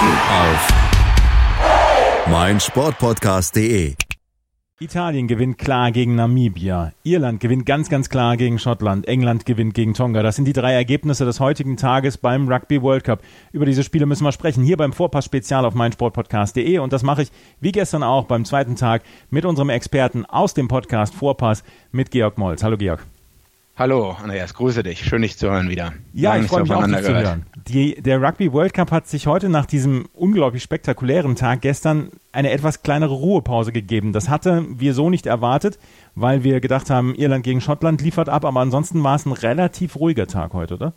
Auf meinsportpodcast.de. Italien gewinnt klar gegen Namibia. Irland gewinnt ganz, ganz klar gegen Schottland. England gewinnt gegen Tonga. Das sind die drei Ergebnisse des heutigen Tages beim Rugby World Cup. Über diese Spiele müssen wir sprechen. Hier beim Vorpass Spezial auf meinsportpodcast.de. Und das mache ich wie gestern auch beim zweiten Tag mit unserem Experten aus dem Podcast Vorpass mit Georg Molz. Hallo Georg. Hallo, Andreas, grüße dich. Schön, dich zu hören wieder. Ja, Lange ich freue mich auch, dich zu hören. Die, der Rugby World Cup hat sich heute nach diesem unglaublich spektakulären Tag gestern eine etwas kleinere Ruhepause gegeben. Das hatte wir so nicht erwartet, weil wir gedacht haben, Irland gegen Schottland liefert ab, aber ansonsten war es ein relativ ruhiger Tag heute, oder?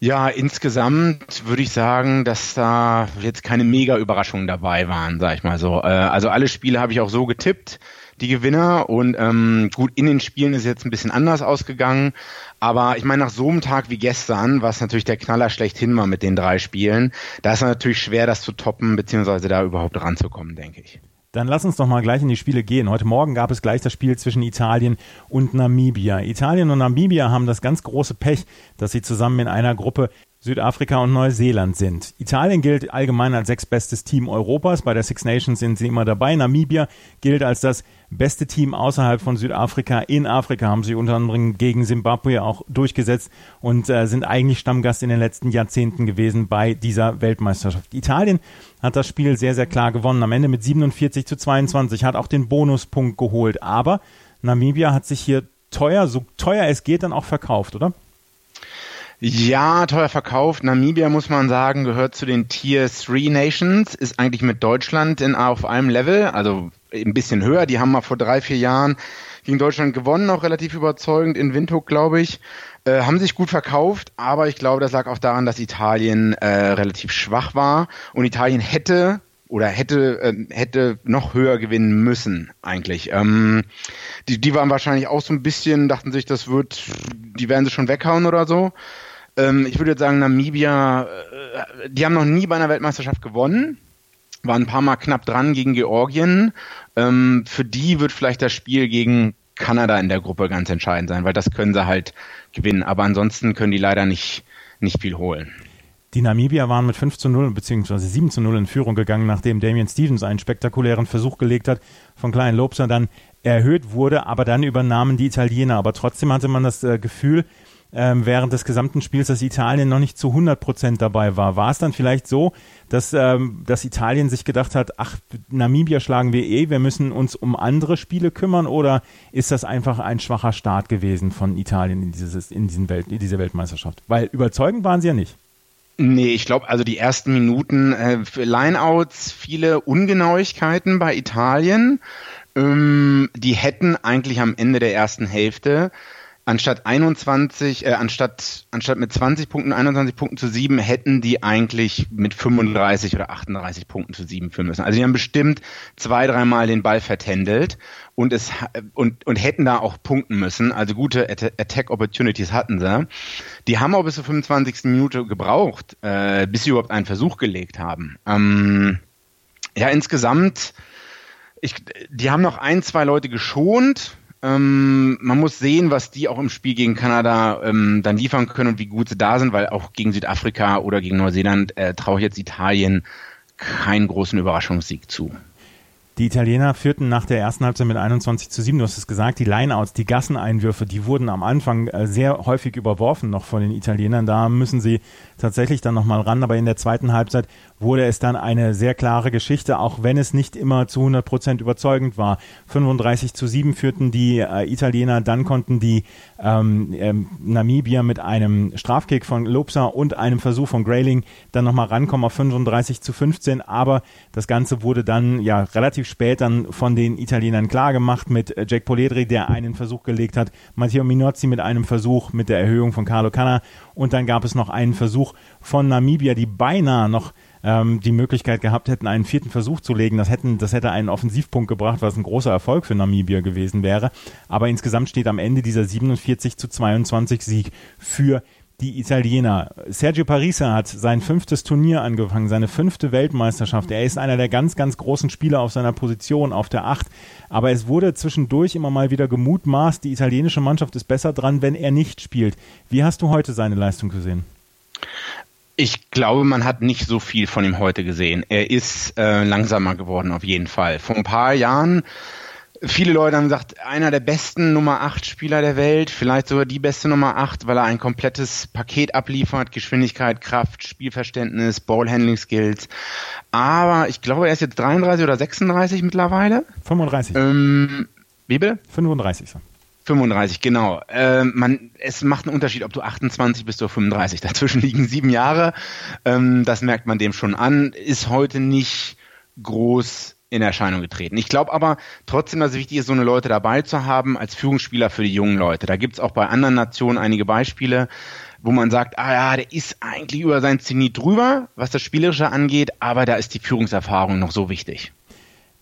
Ja, insgesamt würde ich sagen, dass da jetzt keine mega Überraschungen dabei waren, sag ich mal so. Äh, also alle Spiele habe ich auch so getippt die Gewinner. Und ähm, gut, in den Spielen ist jetzt ein bisschen anders ausgegangen. Aber ich meine, nach so einem Tag wie gestern, was natürlich der Knaller schlechthin war mit den drei Spielen, da ist natürlich schwer, das zu toppen, beziehungsweise da überhaupt ranzukommen, denke ich. Dann lass uns doch mal gleich in die Spiele gehen. Heute Morgen gab es gleich das Spiel zwischen Italien und Namibia. Italien und Namibia haben das ganz große Pech, dass sie zusammen in einer Gruppe Südafrika und Neuseeland sind. Italien gilt allgemein als sechstbestes Team Europas. Bei der Six Nations sind sie immer dabei. Namibia gilt als das beste Team außerhalb von Südafrika. In Afrika haben sie unter anderem gegen Simbabwe auch durchgesetzt und äh, sind eigentlich Stammgast in den letzten Jahrzehnten gewesen bei dieser Weltmeisterschaft. Italien hat das Spiel sehr, sehr klar gewonnen. Am Ende mit 47 zu 22 hat auch den Bonuspunkt geholt. Aber Namibia hat sich hier teuer, so teuer es geht, dann auch verkauft, oder? Ja, teuer verkauft. Namibia, muss man sagen, gehört zu den Tier 3 Nations, ist eigentlich mit Deutschland in, auf einem Level, also ein bisschen höher. Die haben mal vor drei, vier Jahren gegen Deutschland gewonnen, auch relativ überzeugend in Windhoek, glaube ich. Äh, haben sich gut verkauft, aber ich glaube, das lag auch daran, dass Italien äh, relativ schwach war und Italien hätte oder hätte äh, hätte noch höher gewinnen müssen eigentlich. Ähm, die, die waren wahrscheinlich auch so ein bisschen, dachten sich, das wird, die werden sie schon weghauen oder so. Ähm, ich würde jetzt sagen, Namibia, äh, die haben noch nie bei einer Weltmeisterschaft gewonnen, waren ein paar Mal knapp dran gegen Georgien. Ähm, für die wird vielleicht das Spiel gegen Kanada in der Gruppe ganz entscheidend sein, weil das können sie halt gewinnen. Aber ansonsten können die leider nicht, nicht viel holen. Die Namibier waren mit 5 zu 0 bzw. 7 zu 0 in Führung gegangen, nachdem Damian Stevens einen spektakulären Versuch gelegt hat, von Klein Lobser dann erhöht wurde, aber dann übernahmen die Italiener. Aber trotzdem hatte man das äh, Gefühl, ähm, während des gesamten Spiels, dass Italien noch nicht zu 100 Prozent dabei war. War es dann vielleicht so, dass, ähm, dass Italien sich gedacht hat, ach, Namibia schlagen wir eh, wir müssen uns um andere Spiele kümmern oder ist das einfach ein schwacher Start gewesen von Italien in, dieses, in, diesen Welt, in diese Weltmeisterschaft? Weil überzeugend waren sie ja nicht. Nee, ich glaube, also die ersten Minuten äh, Lineouts, viele Ungenauigkeiten bei Italien. Ähm, die hätten eigentlich am Ende der ersten Hälfte anstatt 21, äh, anstatt, anstatt mit 20 Punkten, 21 Punkten zu 7, hätten die eigentlich mit 35 oder 38 Punkten zu 7 führen müssen. Also die haben bestimmt zwei, dreimal den Ball vertändelt und es, und, und hätten da auch punkten müssen. Also gute Attack Opportunities hatten sie. Die haben auch bis zur 25. Minute gebraucht, äh, bis sie überhaupt einen Versuch gelegt haben. Ähm, ja, insgesamt, ich, die haben noch ein, zwei Leute geschont, ähm, man muss sehen, was die auch im Spiel gegen Kanada ähm, dann liefern können und wie gut sie da sind, weil auch gegen Südafrika oder gegen Neuseeland äh, traue ich jetzt Italien keinen großen Überraschungssieg zu. Die Italiener führten nach der ersten Halbzeit mit 21 zu 7. Du hast es gesagt, die Lineouts, die Gasseneinwürfe, die wurden am Anfang äh, sehr häufig überworfen noch von den Italienern. Da müssen sie tatsächlich dann nochmal ran. Aber in der zweiten Halbzeit wurde es dann eine sehr klare Geschichte, auch wenn es nicht immer zu 100 Prozent überzeugend war. 35 zu 7 führten die äh, Italiener, dann konnten die ähm, ähm, Namibier mit einem Strafkick von Lopsa und einem Versuch von Grayling dann nochmal rankommen auf 35 zu 15, aber das Ganze wurde dann ja relativ spät dann von den Italienern klar gemacht mit äh, Jack Poledri, der einen Versuch gelegt hat, Matteo Minozzi mit einem Versuch mit der Erhöhung von Carlo Canna. Und dann gab es noch einen Versuch von Namibia, die beinahe noch ähm, die Möglichkeit gehabt hätten, einen vierten Versuch zu legen. Das, hätten, das hätte einen Offensivpunkt gebracht, was ein großer Erfolg für Namibia gewesen wäre. Aber insgesamt steht am Ende dieser 47 zu 22 Sieg für die Italiener. Sergio Parisa hat sein fünftes Turnier angefangen, seine fünfte Weltmeisterschaft. Er ist einer der ganz, ganz großen Spieler auf seiner Position, auf der Acht. Aber es wurde zwischendurch immer mal wieder gemutmaßt, die italienische Mannschaft ist besser dran, wenn er nicht spielt. Wie hast du heute seine Leistung gesehen? Ich glaube, man hat nicht so viel von ihm heute gesehen. Er ist äh, langsamer geworden auf jeden Fall. Vor ein paar Jahren Viele Leute haben gesagt, einer der besten Nummer 8 Spieler der Welt, vielleicht sogar die beste Nummer 8, weil er ein komplettes Paket abliefert, Geschwindigkeit, Kraft, Spielverständnis, Ballhandling Skills. Aber ich glaube, er ist jetzt 33 oder 36 mittlerweile. 35. Ähm, wie bitte? 35. 35, genau. Ähm, man, es macht einen Unterschied, ob du 28 bist oder 35. Dazwischen liegen sieben Jahre. Ähm, das merkt man dem schon an. Ist heute nicht groß in Erscheinung getreten. Ich glaube aber trotzdem, dass es wichtig ist, so eine Leute dabei zu haben als Führungsspieler für die jungen Leute. Da gibt's auch bei anderen Nationen einige Beispiele, wo man sagt, ah ja, der ist eigentlich über sein Zenit drüber, was das Spielerische angeht, aber da ist die Führungserfahrung noch so wichtig.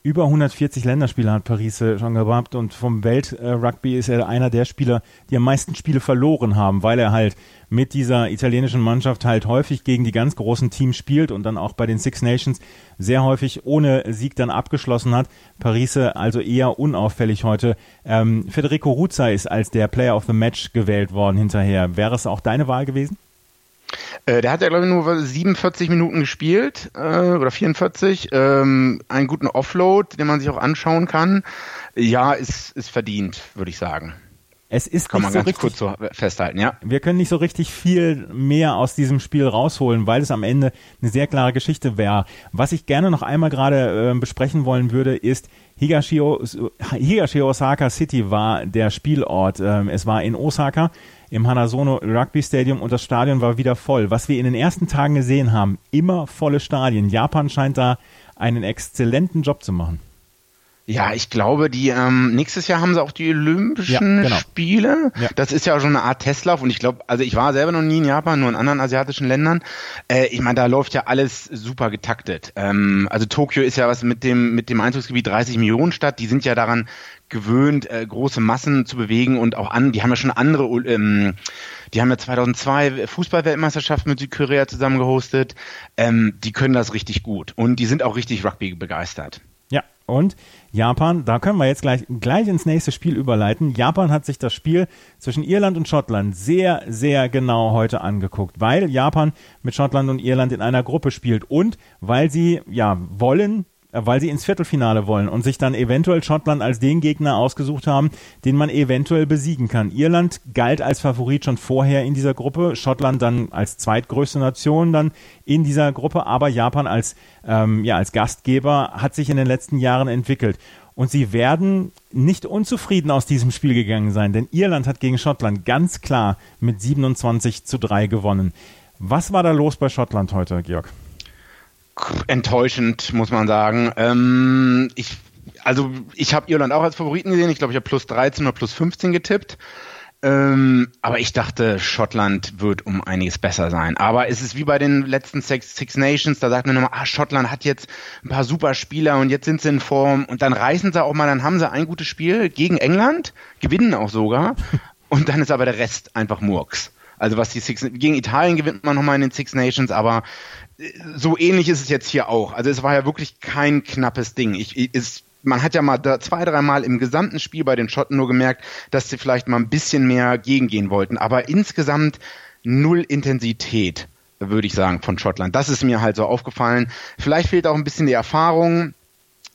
Über 140 Länderspiele hat Paris äh, schon gehabt und vom Weltrugby ist er einer der Spieler, die am meisten Spiele verloren haben, weil er halt mit dieser italienischen Mannschaft halt häufig gegen die ganz großen Teams spielt und dann auch bei den Six Nations sehr häufig ohne Sieg dann abgeschlossen hat. Paris äh, also eher unauffällig heute. Ähm, Federico Ruzza ist als der Player of the Match gewählt worden hinterher. Wäre es auch deine Wahl gewesen? Äh, der hat ja, glaube ich, nur 47 Minuten gespielt äh, oder 44. Ähm, einen guten Offload, den man sich auch anschauen kann. Ja, ist, ist verdient, würde ich sagen. Es ist Kann man so ganz richtig, kurz so festhalten, ja. Wir können nicht so richtig viel mehr aus diesem Spiel rausholen, weil es am Ende eine sehr klare Geschichte wäre. Was ich gerne noch einmal gerade äh, besprechen wollen würde, ist, Higashio, Higashi Osaka City war der Spielort. Ähm, es war in Osaka im Hanazono Rugby Stadium und das Stadion war wieder voll. Was wir in den ersten Tagen gesehen haben, immer volle Stadien. Japan scheint da einen exzellenten Job zu machen. Ja, ich glaube, die ähm, nächstes Jahr haben sie auch die Olympischen ja, genau. Spiele. Ja. Das ist ja schon eine Art Testlauf und ich glaube, also ich war selber noch nie in Japan, nur in anderen asiatischen Ländern. Äh, ich meine, da läuft ja alles super getaktet. Ähm, also Tokio ist ja was mit dem mit dem Einzugsgebiet 30 Millionen Stadt. Die sind ja daran gewöhnt, äh, große Massen zu bewegen und auch an. Die haben ja schon andere. Ähm, die haben ja 2002 Fußballweltmeisterschaft mit Südkorea zusammen gehostet. Ähm, die können das richtig gut und die sind auch richtig Rugby begeistert. Ja, und Japan, da können wir jetzt gleich, gleich ins nächste Spiel überleiten. Japan hat sich das Spiel zwischen Irland und Schottland sehr, sehr genau heute angeguckt, weil Japan mit Schottland und Irland in einer Gruppe spielt und weil sie, ja, wollen, weil sie ins Viertelfinale wollen und sich dann eventuell Schottland als den Gegner ausgesucht haben, den man eventuell besiegen kann. Irland galt als Favorit schon vorher in dieser Gruppe, Schottland dann als zweitgrößte Nation dann in dieser Gruppe, aber Japan als, ähm, ja, als Gastgeber hat sich in den letzten Jahren entwickelt. Und sie werden nicht unzufrieden aus diesem Spiel gegangen sein, denn Irland hat gegen Schottland ganz klar mit 27 zu 3 gewonnen. Was war da los bei Schottland heute, Georg? Enttäuschend, muss man sagen. Ähm, ich, also ich habe Irland auch als Favoriten gesehen. Ich glaube, ich habe plus 13 oder plus 15 getippt. Ähm, aber ich dachte, Schottland wird um einiges besser sein. Aber es ist wie bei den letzten Six, Six Nations, da sagt man immer, ah, Schottland hat jetzt ein paar super Spieler und jetzt sind sie in Form und dann reißen sie auch mal, dann haben sie ein gutes Spiel gegen England, gewinnen auch sogar und dann ist aber der Rest einfach Murks. Also was die Six, gegen Italien gewinnt man nochmal in den Six Nations, aber so ähnlich ist es jetzt hier auch. Also es war ja wirklich kein knappes Ding. Ich, ich, man hat ja mal da zwei, dreimal im gesamten Spiel bei den Schotten nur gemerkt, dass sie vielleicht mal ein bisschen mehr gegengehen wollten. Aber insgesamt null Intensität, würde ich sagen, von Schottland. Das ist mir halt so aufgefallen. Vielleicht fehlt auch ein bisschen die Erfahrung.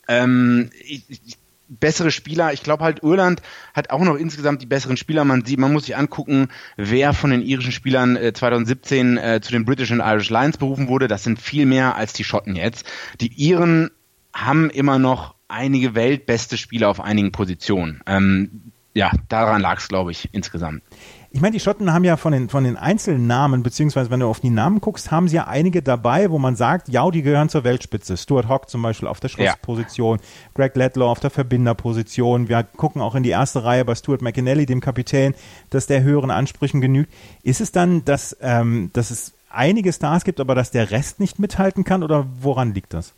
Ähm, ich, bessere Spieler. Ich glaube halt, Irland hat auch noch insgesamt die besseren Spieler. Man sieht, man muss sich angucken, wer von den irischen Spielern äh, 2017 äh, zu den British and Irish Lions berufen wurde. Das sind viel mehr als die Schotten jetzt. Die Iren haben immer noch einige weltbeste Spieler auf einigen Positionen. Ähm, ja, daran lag es, glaube ich, insgesamt. Ich meine, die Schotten haben ja von den, von den Einzelnamen, beziehungsweise wenn du auf die Namen guckst, haben sie ja einige dabei, wo man sagt, ja, die gehören zur Weltspitze. Stuart Hawk zum Beispiel auf der Schlussposition, ja. Greg Ledlow auf der Verbinderposition. Wir gucken auch in die erste Reihe bei Stuart McInally, dem Kapitän, dass der höheren Ansprüchen genügt. Ist es dann, dass, ähm, dass es einige Stars gibt, aber dass der Rest nicht mithalten kann oder woran liegt das?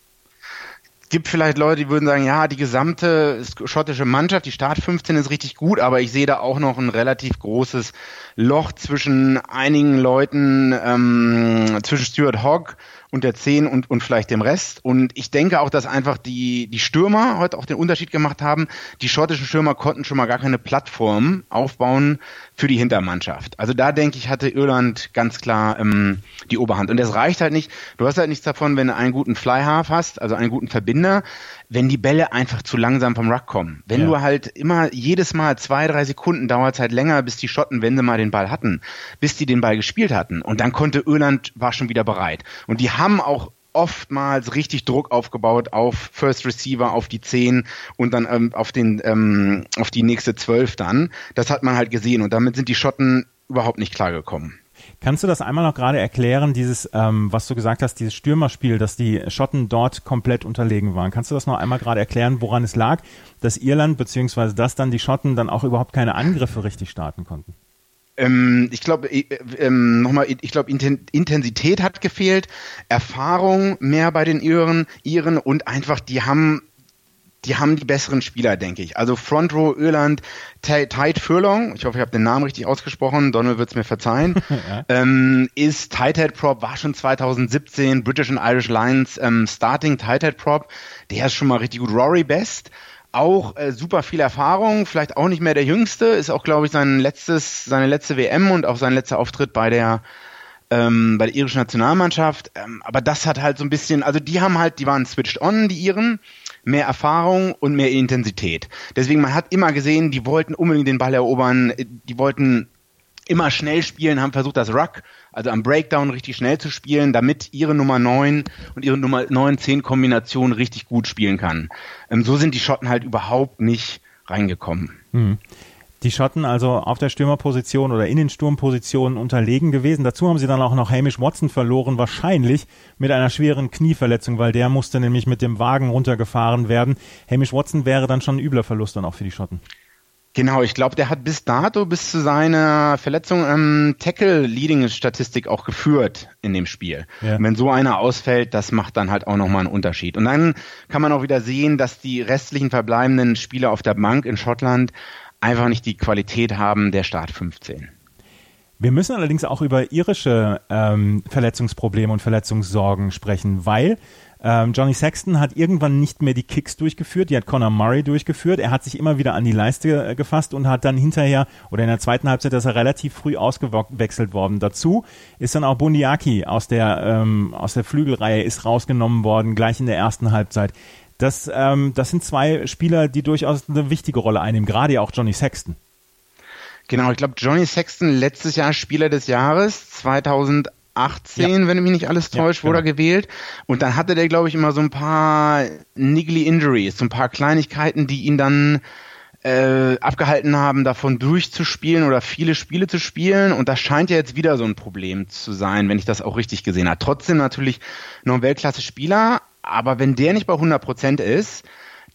Gibt vielleicht Leute, die würden sagen, ja, die gesamte schottische Mannschaft, die Start 15 ist richtig gut, aber ich sehe da auch noch ein relativ großes Loch zwischen einigen Leuten, ähm, zwischen Stuart Hogg und der 10 und, und vielleicht dem Rest. Und ich denke auch, dass einfach die, die Stürmer heute auch den Unterschied gemacht haben. Die schottischen Stürmer konnten schon mal gar keine Plattform aufbauen für die Hintermannschaft. Also da denke ich, hatte Irland ganz klar ähm, die Oberhand. Und das reicht halt nicht. Du hast halt nichts davon, wenn du einen guten Flyhalf hast, also einen guten Verbinder wenn die Bälle einfach zu langsam vom Ruck kommen. Wenn ja. du halt immer jedes Mal zwei, drei Sekunden dauert es halt länger, bis die Schotten, wenn sie mal den Ball hatten, bis die den Ball gespielt hatten. Und dann konnte Irland, war schon wieder bereit. Und die haben auch oftmals richtig Druck aufgebaut auf First Receiver, auf die 10 und dann ähm, auf den ähm, auf die nächste 12 dann. Das hat man halt gesehen und damit sind die Schotten überhaupt nicht klargekommen. Kannst du das einmal noch gerade erklären, dieses, ähm, was du gesagt hast, dieses Stürmerspiel, dass die Schotten dort komplett unterlegen waren? Kannst du das noch einmal gerade erklären, woran es lag, dass Irland beziehungsweise dass dann die Schotten dann auch überhaupt keine Angriffe richtig starten konnten? Ähm, ich glaube, äh, ähm, nochmal, ich glaube, Intensität hat gefehlt, Erfahrung mehr bei den Iren, Iren und einfach, die haben die haben die besseren Spieler, denke ich. Also Front Row Irland, Tide Furlong, ich hoffe, ich habe den Namen richtig ausgesprochen, Donald wird es mir verzeihen, ja. ähm, ist Tight Head Prop, war schon 2017 British and Irish Lions ähm, Starting Tight Head Prop, der ist schon mal richtig gut. Rory Best, auch äh, super viel Erfahrung, vielleicht auch nicht mehr der Jüngste, ist auch, glaube ich, sein letztes, seine letzte WM und auch sein letzter Auftritt bei der ähm, bei der irischen Nationalmannschaft. Ähm, aber das hat halt so ein bisschen, also die haben halt, die waren switched on, die Iren, mehr Erfahrung und mehr Intensität. Deswegen, man hat immer gesehen, die wollten unbedingt den Ball erobern, die wollten immer schnell spielen, haben versucht, das Ruck, also am Breakdown richtig schnell zu spielen, damit ihre Nummer 9 und ihre Nummer 9-10 Kombination richtig gut spielen kann. Ähm, so sind die Schotten halt überhaupt nicht reingekommen. Mhm die Schotten also auf der Stürmerposition oder in den Sturmpositionen unterlegen gewesen. Dazu haben sie dann auch noch Hamish Watson verloren, wahrscheinlich mit einer schweren Knieverletzung, weil der musste nämlich mit dem Wagen runtergefahren werden. Hamish Watson wäre dann schon ein übler Verlust dann auch für die Schotten. Genau, ich glaube, der hat bis dato, bis zu seiner Verletzung, ähm, Tackle-Leading-Statistik auch geführt in dem Spiel. Ja. wenn so einer ausfällt, das macht dann halt auch nochmal einen Unterschied. Und dann kann man auch wieder sehen, dass die restlichen verbleibenden Spieler auf der Bank in Schottland einfach nicht die Qualität haben der Start 15. Wir müssen allerdings auch über irische ähm, Verletzungsprobleme und Verletzungssorgen sprechen, weil ähm, Johnny Sexton hat irgendwann nicht mehr die Kicks durchgeführt, die hat Conor Murray durchgeführt. Er hat sich immer wieder an die Leiste äh, gefasst und hat dann hinterher oder in der zweiten Halbzeit ist er relativ früh ausgewechselt worden. Dazu ist dann auch Bundiaki aus der ähm, aus der Flügelreihe ist rausgenommen worden gleich in der ersten Halbzeit. Das, ähm, das sind zwei Spieler, die durchaus eine wichtige Rolle einnehmen, gerade auch Johnny Sexton. Genau, ich glaube, Johnny Sexton letztes Jahr Spieler des Jahres, 2018, ja. wenn mich nicht alles täuscht, ja, genau. wurde er gewählt. Und dann hatte der, glaube ich, immer so ein paar niggly Injuries, so ein paar Kleinigkeiten, die ihn dann äh, abgehalten haben, davon durchzuspielen oder viele Spiele zu spielen. Und das scheint ja jetzt wieder so ein Problem zu sein, wenn ich das auch richtig gesehen habe. Trotzdem natürlich noch ein Weltklasse-Spieler, aber wenn der nicht bei 100% ist,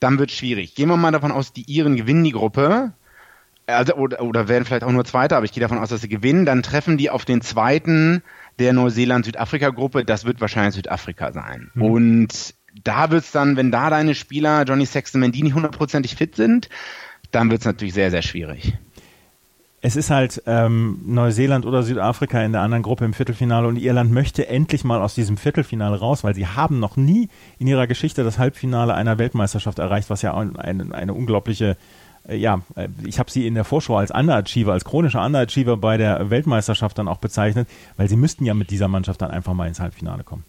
dann wird es schwierig. Gehen wir mal davon aus, die Iren gewinnen die Gruppe. Also, oder, oder werden vielleicht auch nur Zweiter, aber ich gehe davon aus, dass sie gewinnen. Dann treffen die auf den zweiten der Neuseeland-Südafrika-Gruppe. Das wird wahrscheinlich Südafrika sein. Mhm. Und da wird es dann, wenn da deine Spieler, Johnny Sexton, wenn die nicht hundertprozentig fit sind, dann wird es natürlich sehr, sehr schwierig es ist halt ähm, Neuseeland oder Südafrika in der anderen Gruppe im Viertelfinale und Irland möchte endlich mal aus diesem Viertelfinale raus, weil sie haben noch nie in ihrer Geschichte das Halbfinale einer Weltmeisterschaft erreicht, was ja eine, eine unglaubliche äh, ja, äh, ich habe sie in der Vorschau als Underachiever, als chronischer Underachiever bei der Weltmeisterschaft dann auch bezeichnet, weil sie müssten ja mit dieser Mannschaft dann einfach mal ins Halbfinale kommen.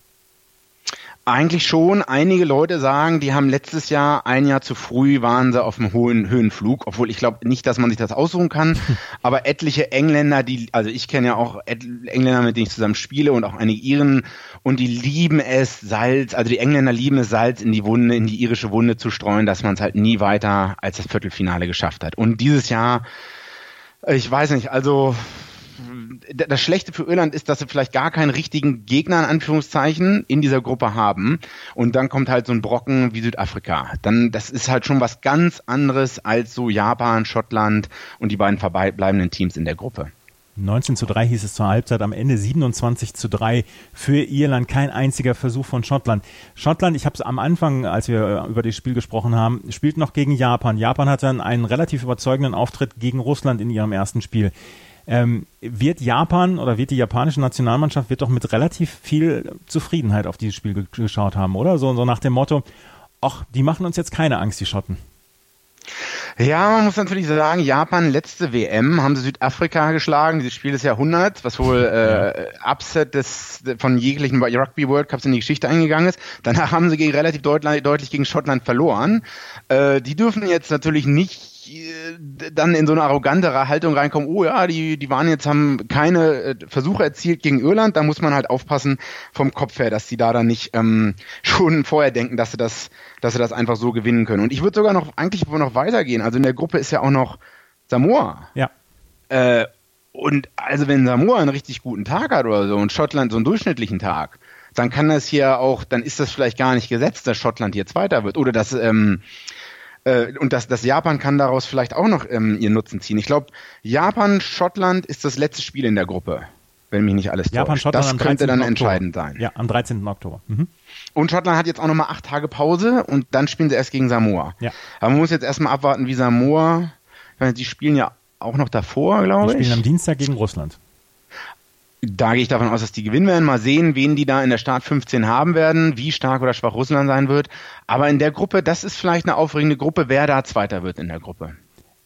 Eigentlich schon. Einige Leute sagen, die haben letztes Jahr, ein Jahr zu früh, waren sie auf dem hohen Höhenflug, obwohl ich glaube nicht, dass man sich das aussuchen kann. Aber etliche Engländer, die, also ich kenne ja auch Engländer, mit denen ich zusammen spiele und auch einige Iren, und die lieben es, Salz, also die Engländer lieben es, Salz in die Wunde, in die irische Wunde zu streuen, dass man es halt nie weiter als das Viertelfinale geschafft hat. Und dieses Jahr, ich weiß nicht, also das Schlechte für Irland ist, dass sie vielleicht gar keinen richtigen Gegner in Anführungszeichen in dieser Gruppe haben. Und dann kommt halt so ein Brocken wie Südafrika. Dann, das ist halt schon was ganz anderes als so Japan, Schottland und die beiden verbleibenden Teams in der Gruppe. 19 zu 3 hieß es zur Halbzeit, am Ende 27 zu 3 für Irland, kein einziger Versuch von Schottland. Schottland, ich habe es am Anfang, als wir über das Spiel gesprochen haben, spielt noch gegen Japan. Japan hatte dann einen relativ überzeugenden Auftritt gegen Russland in ihrem ersten Spiel. Ähm, wird Japan oder wird die japanische Nationalmannschaft wird doch mit relativ viel Zufriedenheit auf dieses Spiel geschaut haben, oder? So, so nach dem Motto, ach, die machen uns jetzt keine Angst, die Schotten. Ja, man muss natürlich sagen, Japan letzte WM haben sie Südafrika geschlagen, dieses Spiel des Jahrhunderts, was wohl äh, Upset des von jeglichen Rugby World Cups in die Geschichte eingegangen ist. Danach haben sie gegen relativ deutlich, deutlich gegen Schottland verloren. Äh, die dürfen jetzt natürlich nicht dann in so eine arrogantere Haltung reinkommen, oh ja, die, die waren jetzt, haben keine äh, Versuche erzielt gegen Irland, da muss man halt aufpassen vom Kopf her, dass die da dann nicht ähm, schon vorher denken, dass sie das, dass sie das einfach so gewinnen können. Und ich würde sogar noch eigentlich noch weitergehen. Also in der Gruppe ist ja auch noch Samoa. Ja. Äh, und also wenn Samoa einen richtig guten Tag hat oder so und Schottland so einen durchschnittlichen Tag, dann kann das hier auch, dann ist das vielleicht gar nicht gesetzt, dass Schottland hier Zweiter wird oder dass ähm, äh, und das, das Japan kann daraus vielleicht auch noch ähm, ihren Nutzen ziehen. Ich glaube, Japan, Schottland ist das letzte Spiel in der Gruppe, wenn mich nicht alles Japan, täuscht. Schottland das könnte dann Oktober. entscheidend sein. Ja, am 13. Oktober. Mhm. Und Schottland hat jetzt auch nochmal acht Tage Pause und dann spielen sie erst gegen Samoa. Ja. Aber man muss jetzt erstmal abwarten, wie Samoa, die spielen ja auch noch davor, glaube ich. Die spielen am Dienstag gegen Russland. Da gehe ich davon aus, dass die gewinnen werden. Mal sehen, wen die da in der Start 15 haben werden, wie stark oder schwach Russland sein wird. Aber in der Gruppe, das ist vielleicht eine aufregende Gruppe, wer da Zweiter wird in der Gruppe.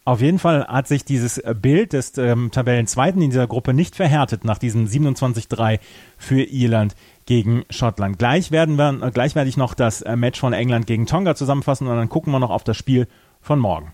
Auf jeden Fall hat sich dieses Bild des ähm, Tabellenzweiten in dieser Gruppe nicht verhärtet nach diesem 27-3 für Irland gegen Schottland. Gleich werden wir, gleich werde ich noch das äh, Match von England gegen Tonga zusammenfassen und dann gucken wir noch auf das Spiel von morgen.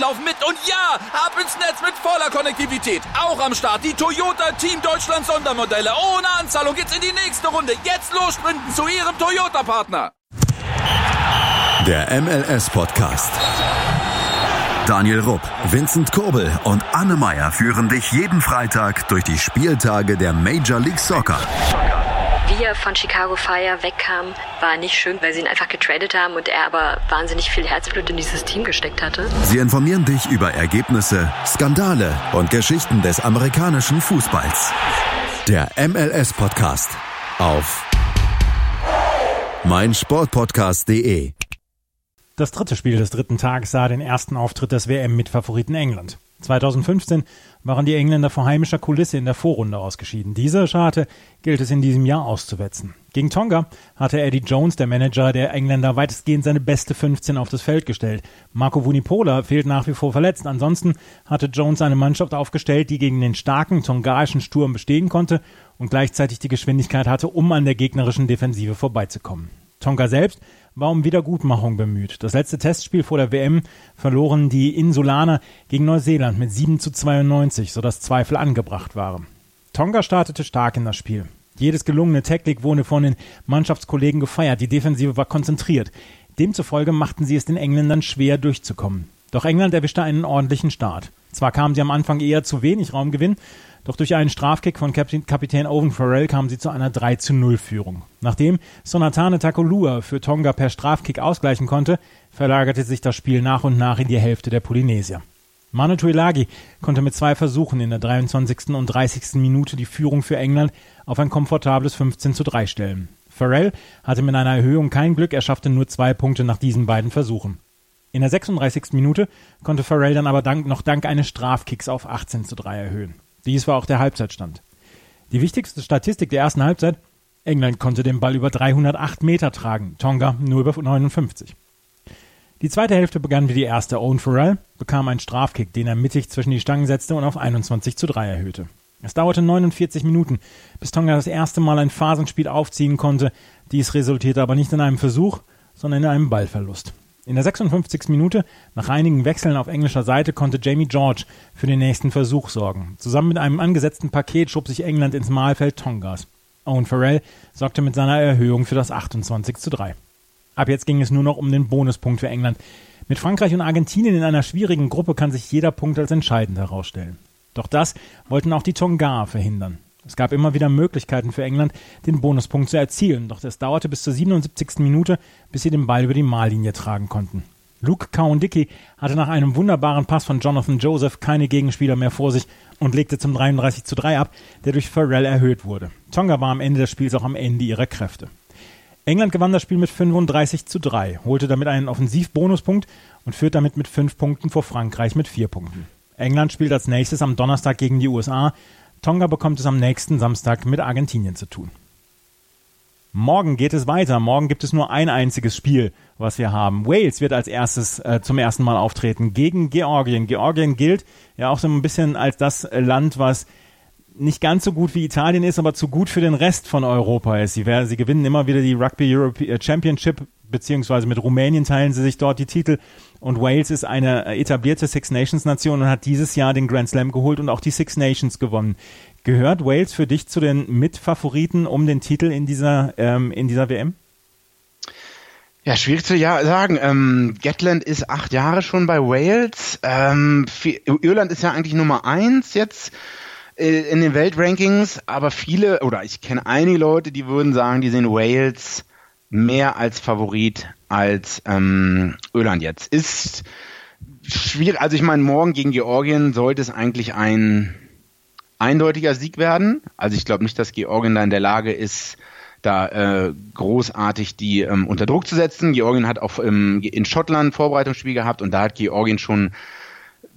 laufen mit. Und ja, ab ins Netz mit voller Konnektivität. Auch am Start die Toyota Team Deutschland Sondermodelle. Ohne Anzahlung geht's in die nächste Runde. Jetzt los sprinten zu Ihrem Toyota-Partner. Der MLS-Podcast. Daniel Rupp, Vincent Kurbel und Anne Meyer führen dich jeden Freitag durch die Spieltage der Major League Soccer. Wie er von Chicago Fire wegkam, war nicht schön, weil sie ihn einfach getradet haben und er aber wahnsinnig viel Herzblut in dieses Team gesteckt hatte. Sie informieren dich über Ergebnisse, Skandale und Geschichten des amerikanischen Fußballs. Der MLS-Podcast auf meinsportpodcast.de das dritte Spiel des dritten Tages sah den ersten Auftritt des WM mit Favoriten England. 2015 waren die Engländer vor heimischer Kulisse in der Vorrunde ausgeschieden. Diese Scharte gilt es in diesem Jahr auszuwetzen. Gegen Tonga hatte Eddie Jones, der Manager der Engländer, weitestgehend seine beste 15 auf das Feld gestellt. Marco Vunipola fehlt nach wie vor verletzt. Ansonsten hatte Jones eine Mannschaft aufgestellt, die gegen den starken tongaischen Sturm bestehen konnte und gleichzeitig die Geschwindigkeit hatte, um an der gegnerischen Defensive vorbeizukommen. Tonga selbst war um Wiedergutmachung bemüht. Das letzte Testspiel vor der WM verloren die Insulaner gegen Neuseeland mit 7 zu 92, sodass Zweifel angebracht waren. Tonga startete stark in das Spiel. Jedes gelungene Technik wurde von den Mannschaftskollegen gefeiert. Die Defensive war konzentriert. Demzufolge machten sie es den Engländern schwer durchzukommen. Doch England erwischte einen ordentlichen Start. Zwar kamen sie am Anfang eher zu wenig Raumgewinn, doch durch einen Strafkick von Kapitän Owen Farrell kamen sie zu einer 3 zu 0 Führung. Nachdem Sonatane Takolua für Tonga per Strafkick ausgleichen konnte, verlagerte sich das Spiel nach und nach in die Hälfte der Polynesier. Manu Tuilagi konnte mit zwei Versuchen in der 23. und 30. Minute die Führung für England auf ein komfortables 15 zu 3 stellen. Farrell hatte mit einer Erhöhung kein Glück, er schaffte nur zwei Punkte nach diesen beiden Versuchen. In der 36. Minute konnte Farrell dann aber dank, noch dank eines Strafkicks auf 18 zu 3 erhöhen. Dies war auch der Halbzeitstand. Die wichtigste Statistik der ersten Halbzeit, England konnte den Ball über 308 Meter tragen, Tonga nur über 59. Die zweite Hälfte begann wie die erste. Owen Farrell bekam einen Strafkick, den er mittig zwischen die Stangen setzte und auf 21 zu 3 erhöhte. Es dauerte 49 Minuten, bis Tonga das erste Mal ein Phasenspiel aufziehen konnte. Dies resultierte aber nicht in einem Versuch, sondern in einem Ballverlust. In der 56. Minute, nach einigen Wechseln auf englischer Seite, konnte Jamie George für den nächsten Versuch sorgen. Zusammen mit einem angesetzten Paket schob sich England ins Mahlfeld Tongas. Owen Farrell sorgte mit seiner Erhöhung für das 28 zu 3. Ab jetzt ging es nur noch um den Bonuspunkt für England. Mit Frankreich und Argentinien in einer schwierigen Gruppe kann sich jeder Punkt als entscheidend herausstellen. Doch das wollten auch die Tonga verhindern. Es gab immer wieder Möglichkeiten für England, den Bonuspunkt zu erzielen, doch es dauerte bis zur 77. Minute, bis sie den Ball über die Mahllinie tragen konnten. Luke Cowan-Dickey hatte nach einem wunderbaren Pass von Jonathan Joseph keine Gegenspieler mehr vor sich und legte zum 33 zu 3 ab, der durch Farrell erhöht wurde. Tonga war am Ende des Spiels auch am Ende ihrer Kräfte. England gewann das Spiel mit 35 zu 3, holte damit einen Offensivbonuspunkt und führt damit mit 5 Punkten vor Frankreich mit 4 Punkten. England spielt als nächstes am Donnerstag gegen die USA. Tonga bekommt es am nächsten Samstag mit Argentinien zu tun. Morgen geht es weiter. Morgen gibt es nur ein einziges Spiel, was wir haben. Wales wird als erstes äh, zum ersten Mal auftreten gegen Georgien. Georgien gilt ja auch so ein bisschen als das Land, was nicht ganz so gut wie Italien ist, aber zu gut für den Rest von Europa ist. Sie, werden, sie gewinnen immer wieder die Rugby Europe äh, Championship, beziehungsweise mit Rumänien teilen sie sich dort die Titel. Und Wales ist eine äh, etablierte Six Nations Nation und hat dieses Jahr den Grand Slam geholt und auch die Six Nations gewonnen. Gehört Wales für dich zu den Mitfavoriten um den Titel in dieser, ähm, in dieser WM? Ja, schwierig zu ja sagen. Ähm, Gatland ist acht Jahre schon bei Wales. Ähm, Irland ist ja eigentlich Nummer eins jetzt in den Weltrankings, aber viele, oder ich kenne einige Leute, die würden sagen, die sehen Wales mehr als Favorit als ähm, Irland jetzt. Ist schwierig, also ich meine, morgen gegen Georgien sollte es eigentlich ein eindeutiger Sieg werden. Also ich glaube nicht, dass Georgien da in der Lage ist, da äh, großartig die ähm, unter Druck zu setzen. Georgien hat auch ähm, in Schottland Vorbereitungsspiel gehabt und da hat Georgien schon ein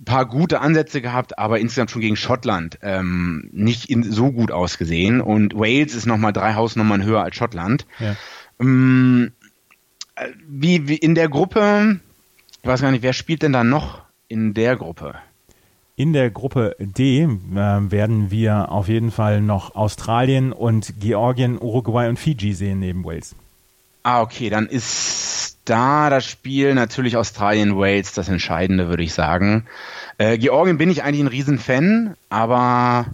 paar gute Ansätze gehabt, aber insgesamt schon gegen Schottland ähm, nicht in, so gut ausgesehen. Und Wales ist nochmal drei Hausnummern höher als Schottland. Ja. Ähm, äh, wie, wie in der Gruppe, ich weiß gar nicht, wer spielt denn da noch in der Gruppe? In der Gruppe D äh, werden wir auf jeden Fall noch Australien und Georgien, Uruguay und Fiji sehen neben Wales. Ah, okay, dann ist da das Spiel natürlich Australien, Wales das Entscheidende, würde ich sagen. Äh, Georgien bin ich eigentlich ein Riesenfan, aber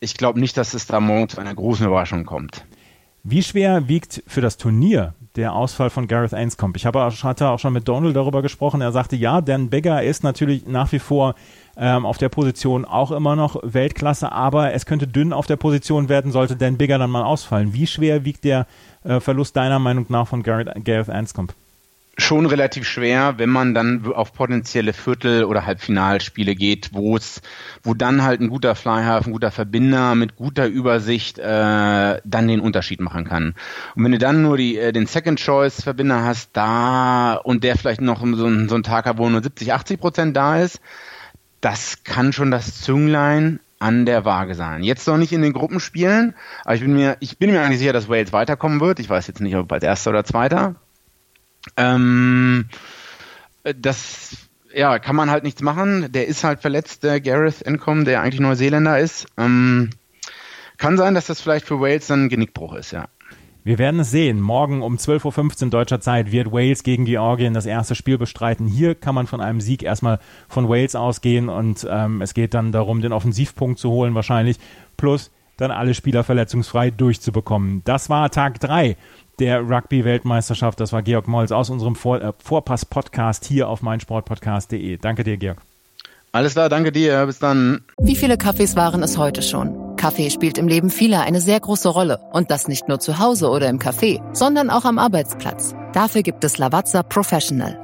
ich glaube nicht, dass es da morgen zu einer großen Überraschung kommt. Wie schwer wiegt für das Turnier der Ausfall von Gareth Ainscombe? Ich habe, hatte auch schon mit Donald darüber gesprochen. Er sagte, ja, Dan Beggar ist natürlich nach wie vor ähm, auf der Position auch immer noch Weltklasse, aber es könnte dünn auf der Position werden, sollte Dan Bigger dann mal ausfallen. Wie schwer wiegt der äh, Verlust deiner Meinung nach von Gareth, Gareth Anscombe? Schon relativ schwer, wenn man dann auf potenzielle Viertel- oder Halbfinalspiele geht, wo es, wo dann halt ein guter Flyhalf, ein guter Verbinder mit guter Übersicht äh, dann den Unterschied machen kann. Und wenn du dann nur die, äh, den Second Choice Verbinder hast, da und der vielleicht noch so, so einen Tag hat, wo nur 70, 80 Prozent da ist, das kann schon das Zünglein an der Waage sein. Jetzt noch nicht in den Gruppen spielen, aber ich bin mir, ich bin mir eigentlich sicher, dass Wales weiterkommen wird. Ich weiß jetzt nicht, ob als erster oder zweiter. Ähm, das ja, kann man halt nichts machen. Der ist halt verletzt, der Gareth Encom, der eigentlich Neuseeländer ist. Ähm, kann sein, dass das vielleicht für Wales dann ein Genickbruch ist, ja. Wir werden es sehen. Morgen um 12.15 Uhr deutscher Zeit wird Wales gegen Georgien das erste Spiel bestreiten. Hier kann man von einem Sieg erstmal von Wales ausgehen und ähm, es geht dann darum, den Offensivpunkt zu holen wahrscheinlich, plus dann alle Spieler verletzungsfrei durchzubekommen. Das war Tag 3 der Rugby-Weltmeisterschaft. Das war Georg Molls aus unserem Vor äh, Vorpass-Podcast hier auf meinsportpodcast.de. Danke dir, Georg. Alles klar, danke dir. Bis dann. Wie viele Kaffees waren es heute schon? Kaffee spielt im Leben vieler eine sehr große Rolle. Und das nicht nur zu Hause oder im Café, sondern auch am Arbeitsplatz. Dafür gibt es Lavazza Professional.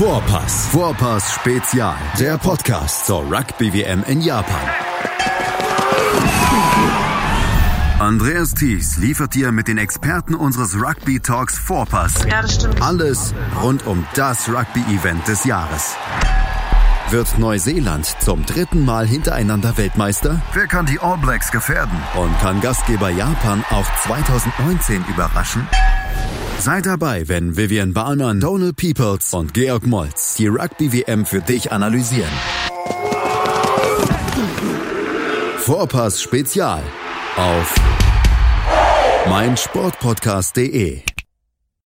Vorpass. Vorpass Spezial. Der Podcast zur Rugby WM in Japan. Andreas Thies liefert dir mit den Experten unseres Rugby Talks Vorpass alles rund um das Rugby-Event des Jahres. Wird Neuseeland zum dritten Mal hintereinander Weltmeister? Wer kann die All Blacks gefährden? Und kann Gastgeber Japan auch 2019 überraschen? Sei dabei, wenn Vivian Bahlmann, Donald Peoples und Georg Moltz die Rugby-WM für dich analysieren. Vorpass Spezial auf meinsportpodcast.de